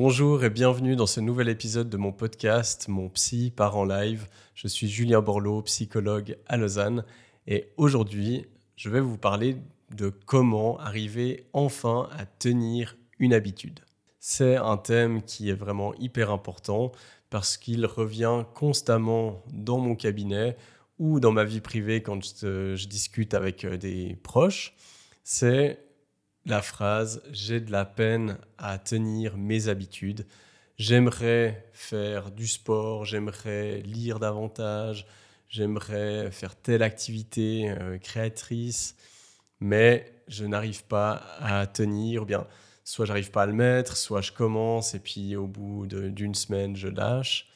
Bonjour et bienvenue dans ce nouvel épisode de mon podcast Mon Psy part en live. Je suis Julien Borloo, psychologue à Lausanne et aujourd'hui je vais vous parler de comment arriver enfin à tenir une habitude. C'est un thème qui est vraiment hyper important parce qu'il revient constamment dans mon cabinet ou dans ma vie privée quand je, je discute avec euh, des proches. C'est la phrase J'ai de la peine à tenir mes habitudes. J'aimerais faire du sport, j'aimerais lire davantage, j'aimerais faire telle activité euh, créatrice, mais je n'arrive pas à tenir. bien, soit j'arrive pas à le mettre, soit je commence et puis au bout d'une semaine, je lâche.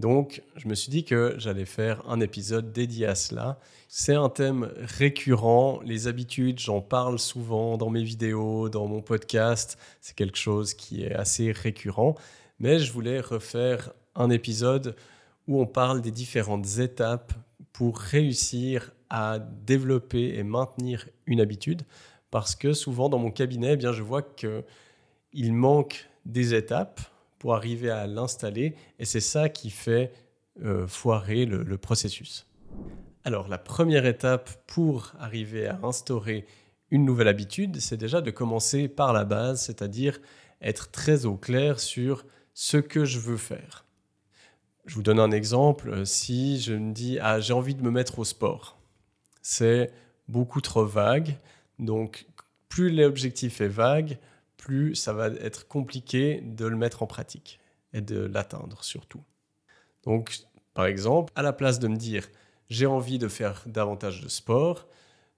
Donc, je me suis dit que j'allais faire un épisode dédié à cela. C'est un thème récurrent, les habitudes, j'en parle souvent dans mes vidéos, dans mon podcast. C'est quelque chose qui est assez récurrent. Mais je voulais refaire un épisode où on parle des différentes étapes pour réussir à développer et maintenir une habitude. Parce que souvent dans mon cabinet, eh bien, je vois qu'il manque des étapes pour arriver à l'installer. Et c'est ça qui fait euh, foirer le, processus. Alors la première étape pour arriver à instaurer une nouvelle habitude, c'est déjà de commencer par la base, c'est-à-dire être très au clair sur ce que je veux faire. Je vous donne un exemple. Si je me dis ah j'ai envie de me mettre au sport, c'est beaucoup trop vague. Donc plus l'objectif est vague, plus ça va être compliqué de le mettre en pratique et de l'atteindre surtout. Donc, par exemple, à la place de me dire j'ai envie de faire davantage de sport,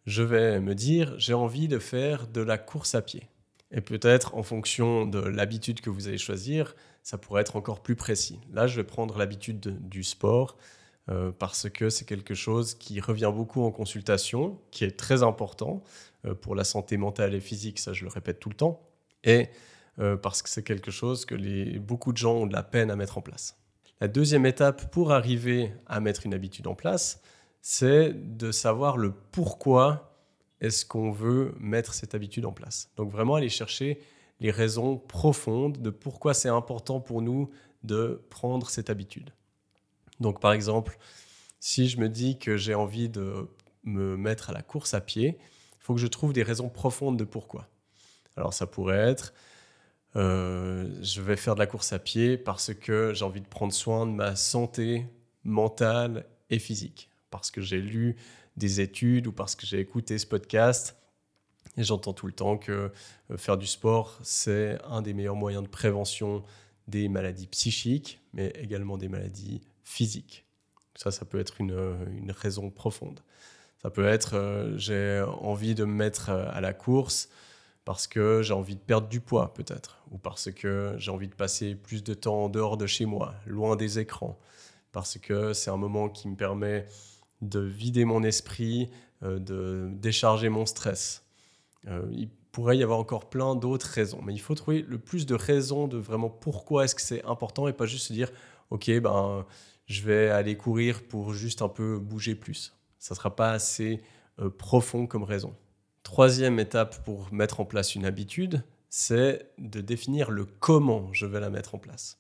je vais me dire j'ai envie de faire de la course à pied. Et peut-être en fonction de l'habitude que vous allez choisir, ça pourrait être encore plus précis. Là, je vais prendre l'habitude du sport euh, parce que c'est quelque chose qui revient beaucoup en consultation, qui est très important euh, pour la santé mentale et physique, ça je le répète tout le temps et euh, parce que c'est quelque chose que beaucoup de gens ont de la peine à mettre en place. La deuxième étape pour arriver à mettre une habitude en place, c'est de savoir le pourquoi est-ce qu'on veut mettre cette habitude en place. Donc vraiment aller chercher les raisons profondes de pourquoi c'est important pour nous de prendre cette habitude. Donc par exemple, si je me dis que j'ai envie de me mettre à la course à pied, il faut que je trouve des raisons profondes de pourquoi. Alors ça pourrait être, euh, je vais faire de la course à pied parce que j'ai envie de prendre soin de ma santé mentale et physique, parce que j'ai lu des études ou parce que j'ai écouté ce podcast. Et j'entends tout le temps que euh, faire du sport, c'est un des meilleurs moyens de prévention des maladies psychiques, mais également des maladies physiques. Ça, ça peut être une, une raison profonde. Ça peut être, euh, j'ai envie de me mettre à la course parce que j'ai envie de perdre du poids peut-être, ou parce que j'ai envie de passer plus de temps en dehors de chez moi, loin des écrans, parce que c'est un moment qui me permet de vider mon esprit, euh, de décharger mon stress. Euh, il pourrait y avoir encore plein d'autres raisons, mais il faut trouver le plus de raisons de vraiment pourquoi est-ce que c'est important et pas juste se dire, ok, ben, je vais aller courir pour juste un peu bouger plus. Ça ne sera pas assez euh, profond comme raison. Troisième étape pour mettre en place une habitude, c'est de définir le comment je vais la mettre en place.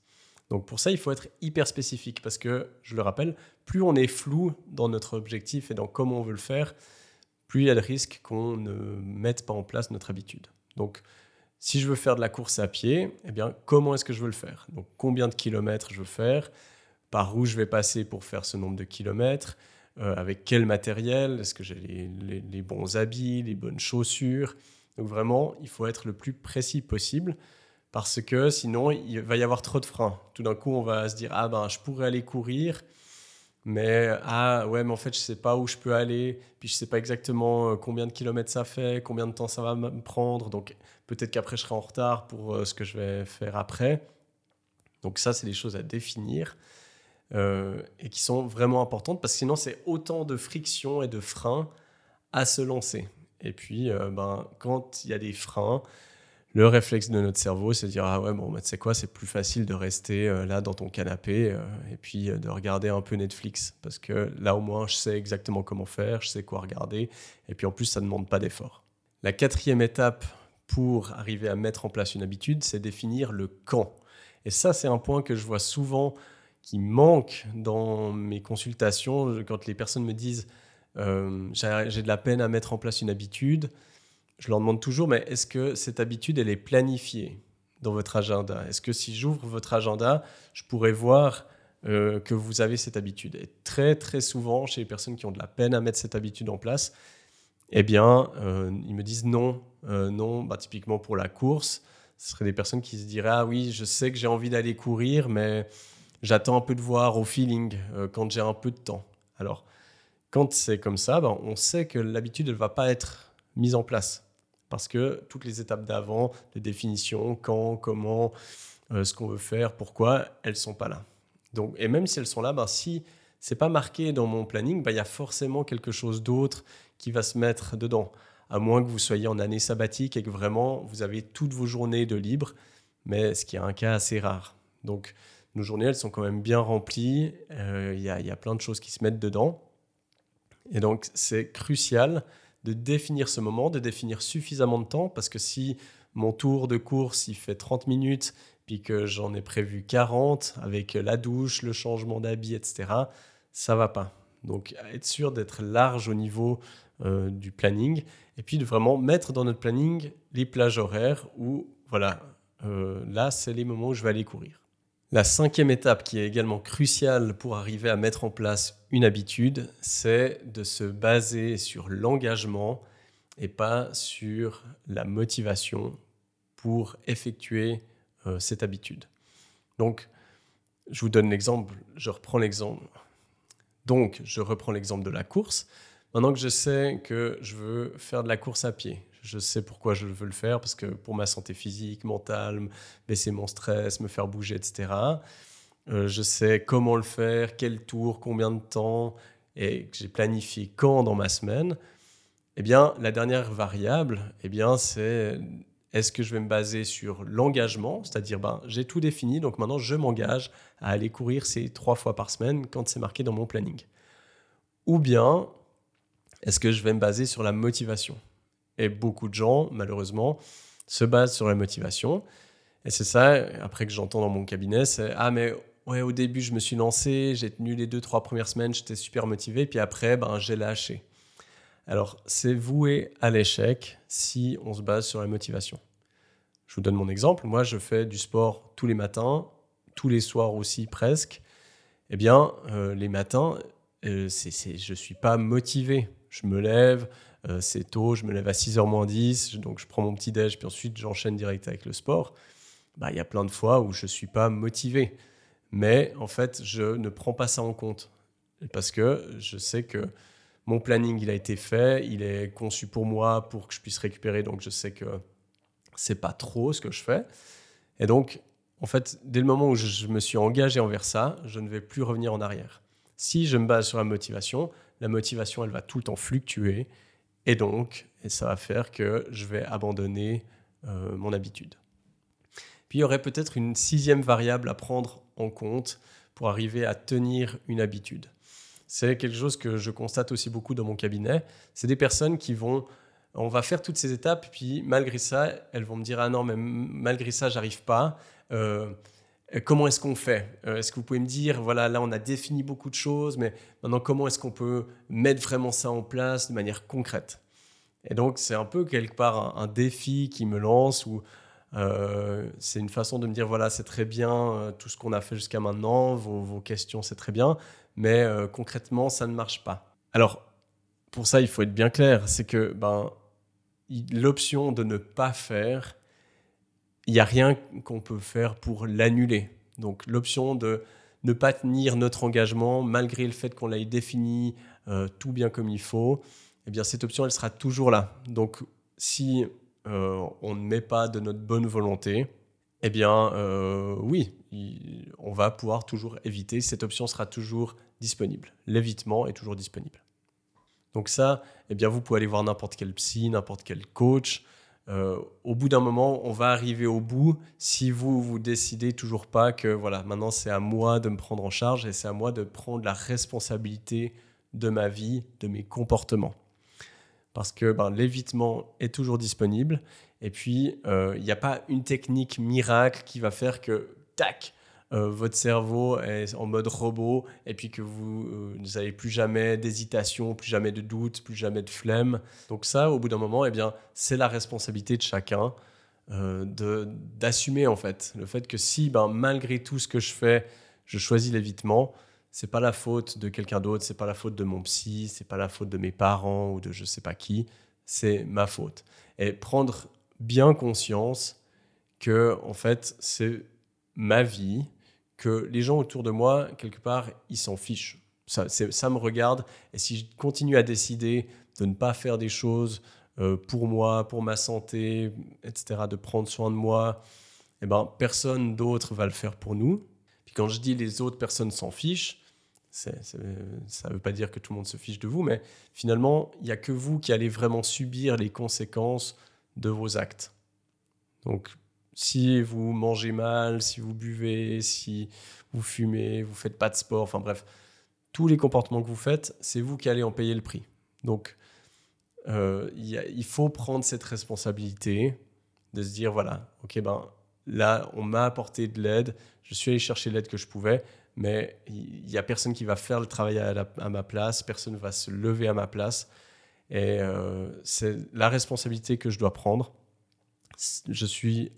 Donc pour ça, il faut être hyper spécifique parce que, je le rappelle, plus on est flou dans notre objectif et dans comment on veut le faire, plus il y a le risque qu'on ne mette pas en place notre habitude. Donc si je veux faire de la course à pied, eh bien comment est-ce que je veux le faire? Donc combien de kilomètres je veux faire? Par où je vais passer pour faire ce nombre de kilomètres? Euh, avec quel matériel, est-ce que j'ai les, bons habits, les bonnes chaussures? Donc vraiment, il faut être le plus précis possible parce que sinon, il va y avoir trop de freins. Tout d'un coup, on va se dire, ah ben, je pourrais aller courir, mais ah ouais, mais en fait, je sais pas où je peux aller, puis je sais pas exactement euh, combien de kilomètres ça fait, combien de temps ça va me prendre, donc peut-être qu'après, je serai en retard pour euh, ce que je vais faire après. Donc ça, c'est des choses à définir. Euh, et qui sont vraiment importantes parce que sinon c'est autant de friction et de freins à se lancer. Et puis, euh, ben, quand il y a des freins, le réflexe de notre cerveau, c'est de dire Ah ouais, bon, bah, tu sais quoi, c'est plus facile de rester euh, là dans ton canapé et puis de regarder un peu Netflix. Parce que là, au moins, je sais exactement comment faire, je sais quoi regarder. Et puis en plus, ça ne demande pas d'effort. La quatrième étape pour arriver à mettre en place une habitude, c'est définir le quand. Et ça, c'est un point que je vois souvent qui manque dans mes consultations quand les personnes me disent euh, j'ai de la peine à mettre en place une habitude. Je leur demande toujours, mais est-ce que cette habitude, elle est planifiée dans votre agenda? Est-ce que si j'ouvre votre agenda, je pourrais voir euh, que vous avez cette habitude? Et très, très souvent, chez les personnes qui ont de la peine à mettre cette habitude en place, eh bien, euh, ils me disent non. non, bah, typiquement pour la course, ce seraient des personnes qui se diraient Ah oui, je sais que j'ai envie d'aller courir, mais j'attends un peu de voir au feeling quand j'ai un peu de temps. Alors, quand c'est comme ça, ben, on sait que l'habitude ne va pas être mise en place. Parce que toutes les étapes d'avant, de définition, quand, comment, euh, ce qu'on veut faire, pourquoi, elles ne sont pas là. Donc, et même si elles sont là, ben, si c'est pas marqué dans mon planning, ben, il y a forcément quelque chose d'autre qui va se mettre dedans. À moins que vous soyez en année sabbatique et que vraiment vous avez toutes vos journées de libre, mais ce qui est un cas assez rare. Donc, nos journées, elles sont quand même bien remplies. Euh, il y, a plein de choses qui se mettent dedans. Et donc, c'est crucial de définir ce moment, de définir suffisamment de temps, parce que si mon tour de course, il fait 30 minutes, puis que j'en ai prévu 40 avec la douche, le changement d'habit, etc., ça va pas. Donc, être sûr d'être large au niveau euh, du planning, et puis de vraiment mettre dans notre planning les plages horaires où, voilà, euh, là, c'est les moments où je vais aller courir. La cinquième étape qui est également cruciale pour arriver à mettre en place une habitude, c'est de se baser sur l'engagement et pas sur la motivation pour effectuer euh, cette habitude. Donc, je vous donne l'exemple, je reprends l'exemple. Donc, je reprends l'exemple de la course. Maintenant que je sais que je veux faire de la course à pied, je sais pourquoi je veux le faire, parce que pour ma santé physique, mentale, baisser mon stress, me faire bouger, etc. Euh, je sais comment le faire, quel tour, combien de temps, et que j'ai planifié quand dans ma semaine. Eh bien, la dernière variable, eh bien, c'est est-ce que je vais me baser sur l'engagement, c'est-à-dire ben, j'ai tout défini, donc maintenant je m'engage à aller courir ces trois fois par semaine quand c'est marqué dans mon planning. Ou bien, est-ce que je vais me baser sur la motivation? Et beaucoup de gens, malheureusement, se basent sur la motivation. Et c'est ça, après que j'entends dans mon cabinet, c'est Ah, mais ouais, au début, je me suis lancé, j'ai tenu les deux, trois premières semaines, j'étais super motivé, puis après, ben, j'ai lâché. Alors, c'est voué à l'échec si on se base sur la motivation. Je vous donne mon exemple. Moi, je fais du sport tous les matins, tous les soirs aussi presque. Eh bien, euh, les matins, euh, je ne suis pas motivé. Je me lève, euh, c'est tôt, je me lève à 6h moins 10, donc je prends mon petit déj, puis ensuite j'enchaîne direct avec le sport. Bah, il y a plein de fois où je ne suis pas motivé. Mais en fait, je ne prends pas ça en compte. Parce que je sais que mon planning, il a été fait, il est conçu pour moi, pour que je puisse récupérer. Donc je sais que c'est pas trop ce que je fais. Et donc, en fait, dès le moment où je me suis engagé envers ça, je ne vais plus revenir en arrière. Si je me base sur la motivation, la motivation, elle va tout le temps fluctuer. Et donc, et ça va faire que je vais abandonner euh, mon habitude. Puis il y aurait peut-être une sixième variable à prendre en compte pour arriver à tenir une habitude. C'est quelque chose que je constate aussi beaucoup dans mon cabinet. C'est des personnes qui vont, on va faire toutes ces étapes, puis malgré ça, elles vont me dire ah non mais malgré ça j'arrive pas. Euh, comment est-ce qu'on fait? Euh, Est-ce que vous pouvez me dire, voilà, là on a défini beaucoup de choses, mais maintenant comment est-ce qu'on peut mettre vraiment ça en place de manière concrète? Et donc c'est un peu quelque part un, défi qui me lance, ou euh, c'est une façon de me dire, voilà, c'est très bien euh, tout ce qu'on a fait jusqu'à maintenant, vos, questions c'est très bien, mais concrètement ça ne marche pas. Alors pour ça il faut être bien clair, c'est que ben, l'option de ne pas faire, il n'y a rien qu'on peut faire pour l'annuler. Donc l'option de ne pas tenir notre engagement malgré le fait qu'on l'ait défini euh, tout bien comme il faut, eh bien cette option elle sera toujours là. Donc si euh, on ne met pas de notre bonne volonté, eh bien euh, oui, on va pouvoir toujours éviter. Cette option sera toujours disponible. L'évitement est toujours disponible. Donc ça, eh bien vous pouvez aller voir n'importe quel psy, n'importe quel coach. Euh, au bout d'un moment, on va arriver au bout si vous vous décidez toujours pas que voilà, maintenant c'est à moi de me prendre en charge et c'est à moi de prendre la responsabilité de ma vie, de mes comportements. Parce que ben, l'évitement est toujours disponible et puis euh, il n'y a pas une technique miracle qui va faire que tac, euh, votre cerveau est en mode robot et puis que vous euh, n'avez plus jamais d'hésitation, plus jamais de doute, plus jamais de flemme. Donc ça, au bout d'un moment, eh bien, c'est la responsabilité de chacun euh, d'assumer en fait le fait que si, ben, malgré tout ce que je fais, je choisis l'évitement, c'est pas la faute de quelqu'un d'autre, c'est pas la faute de mon psy, c'est pas la faute de mes parents ou de je sais pas qui, c'est ma faute. Et prendre bien conscience que en fait c'est ma vie, que les gens autour de moi, quelque part, ils s'en fichent. Ça, me regarde. Et si je continue à décider de ne pas faire des choses euh, pour moi, pour ma santé, etc., de prendre soin de moi, eh ben, personne d'autre va le faire pour nous. Puis quand je dis les autres personnes s'en fichent, ça ne veut pas dire que tout le monde se fiche de vous, mais finalement, il n'y a que vous qui allez vraiment subir les conséquences de vos actes. Donc, si vous mangez mal, si vous buvez, si vous fumez, vous faites pas de sport, enfin bref, tous les comportements que vous faites, c'est vous qui allez en payer le prix. Donc, euh, il faut prendre cette responsabilité de se dire voilà, ok, ben là, on m'a apporté de l'aide, je suis allé chercher l'aide que je pouvais, mais il n'y a personne qui va faire le travail à, ma place, personne ne va se lever à ma place. Et euh, c'est la responsabilité que je dois prendre. Je suis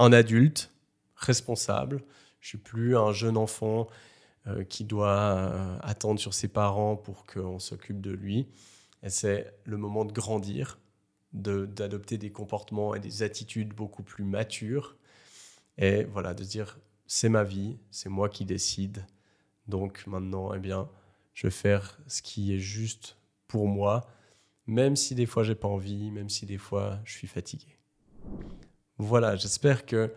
un adulte responsable. Je suis plus un jeune enfant euh, qui doit euh, attendre sur ses parents pour qu'on s'occupe de lui. Et c'est le moment de grandir, d'adopter des comportements et des attitudes beaucoup plus matures. Et voilà, de dire, c'est ma vie, c'est moi qui décide. Donc maintenant, eh bien, je vais faire ce qui est juste pour moi, même si des fois j'ai pas envie, même si des fois je suis fatigué. Voilà, j'espère que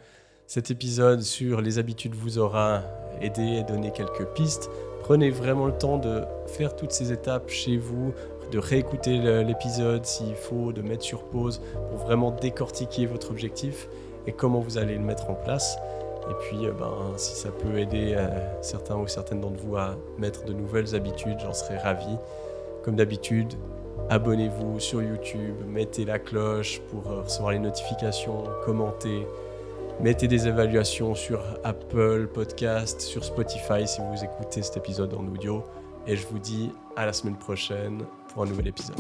cet épisode sur les habitudes vous aura aidé et donné quelques pistes. Prenez vraiment le temps de faire toutes ces étapes chez vous, de réécouter l'épisode s'il faut, de mettre sur pause pour vraiment décortiquer votre objectif et comment vous allez le mettre en place. Et puis, euh, ben, si ça peut aider euh, certains ou certaines d'entre vous à mettre de nouvelles habitudes, j'en serais ravi. Comme d'habitude, Abonnez-vous sur YouTube, mettez la cloche pour euh, recevoir les notifications, commentez, mettez des évaluations sur Apple Podcast, sur Spotify si vous écoutez cet épisode en audio. Et je vous dis à la semaine prochaine pour un nouvel épisode.